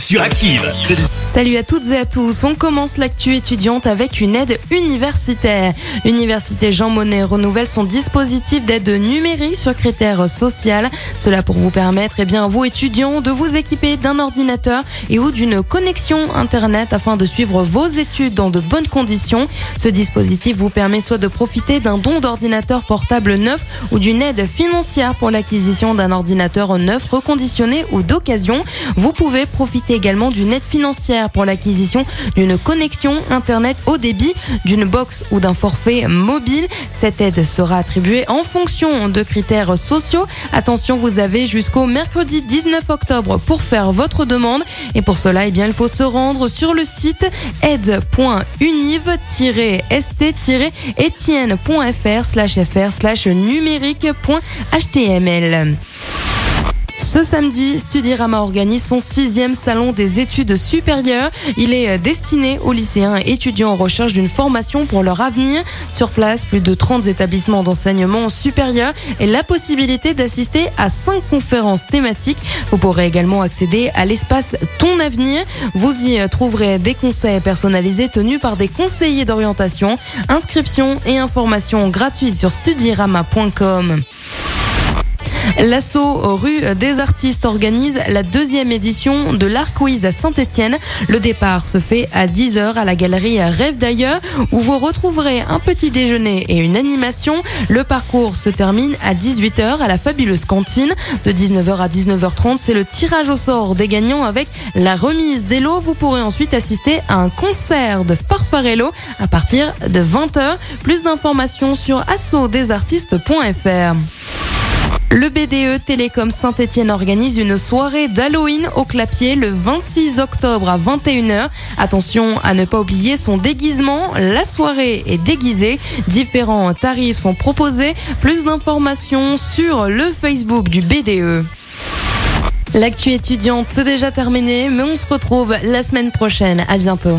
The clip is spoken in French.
Salut à toutes et à tous. On commence l'actu étudiante avec une aide universitaire. L'université Jean Monnet renouvelle son dispositif d'aide numérique sur critères social. Cela pour vous permettre, eh bien, vous étudiants, de vous équiper d'un ordinateur et ou d'une connexion internet afin de suivre vos études dans de bonnes conditions. Ce dispositif vous permet soit de profiter d'un don d'ordinateur portable neuf ou d'une aide financière pour l'acquisition d'un ordinateur neuf reconditionné ou d'occasion. Vous pouvez profiter également d'une aide financière pour l'acquisition d'une connexion Internet haut débit, d'une box ou d'un forfait mobile. Cette aide sera attribuée en fonction de critères sociaux. Attention, vous avez jusqu'au mercredi 19 octobre pour faire votre demande. Et pour cela, eh bien, il faut se rendre sur le site aide.univ-st-etienne.fr slash fr slash numérique.html. Ce samedi, Studirama organise son sixième salon des études supérieures. Il est destiné aux lycéens et étudiants en recherche d'une formation pour leur avenir. Sur place, plus de 30 établissements d'enseignement supérieur et la possibilité d'assister à cinq conférences thématiques. Vous pourrez également accéder à l'espace Ton Avenir. Vous y trouverez des conseils personnalisés tenus par des conseillers d'orientation. Inscription et informations gratuites sur studirama.com. L'assaut rue des artistes organise la deuxième édition de l'Art Quiz à Saint-Etienne. Le départ se fait à 10h à la galerie Rêve d'ailleurs où vous retrouverez un petit déjeuner et une animation. Le parcours se termine à 18h à la fabuleuse cantine. De 19h à 19h30, c'est le tirage au sort des gagnants avec la remise des lots. Vous pourrez ensuite assister à un concert de Farfarello à partir de 20h. Plus d'informations sur assautdesartistes.fr. Le BDE Télécom Saint-Etienne organise une soirée d'Halloween au Clapier le 26 octobre à 21h. Attention à ne pas oublier son déguisement. La soirée est déguisée. Différents tarifs sont proposés. Plus d'informations sur le Facebook du BDE. L'actu étudiante, c'est déjà terminé, mais on se retrouve la semaine prochaine. À bientôt.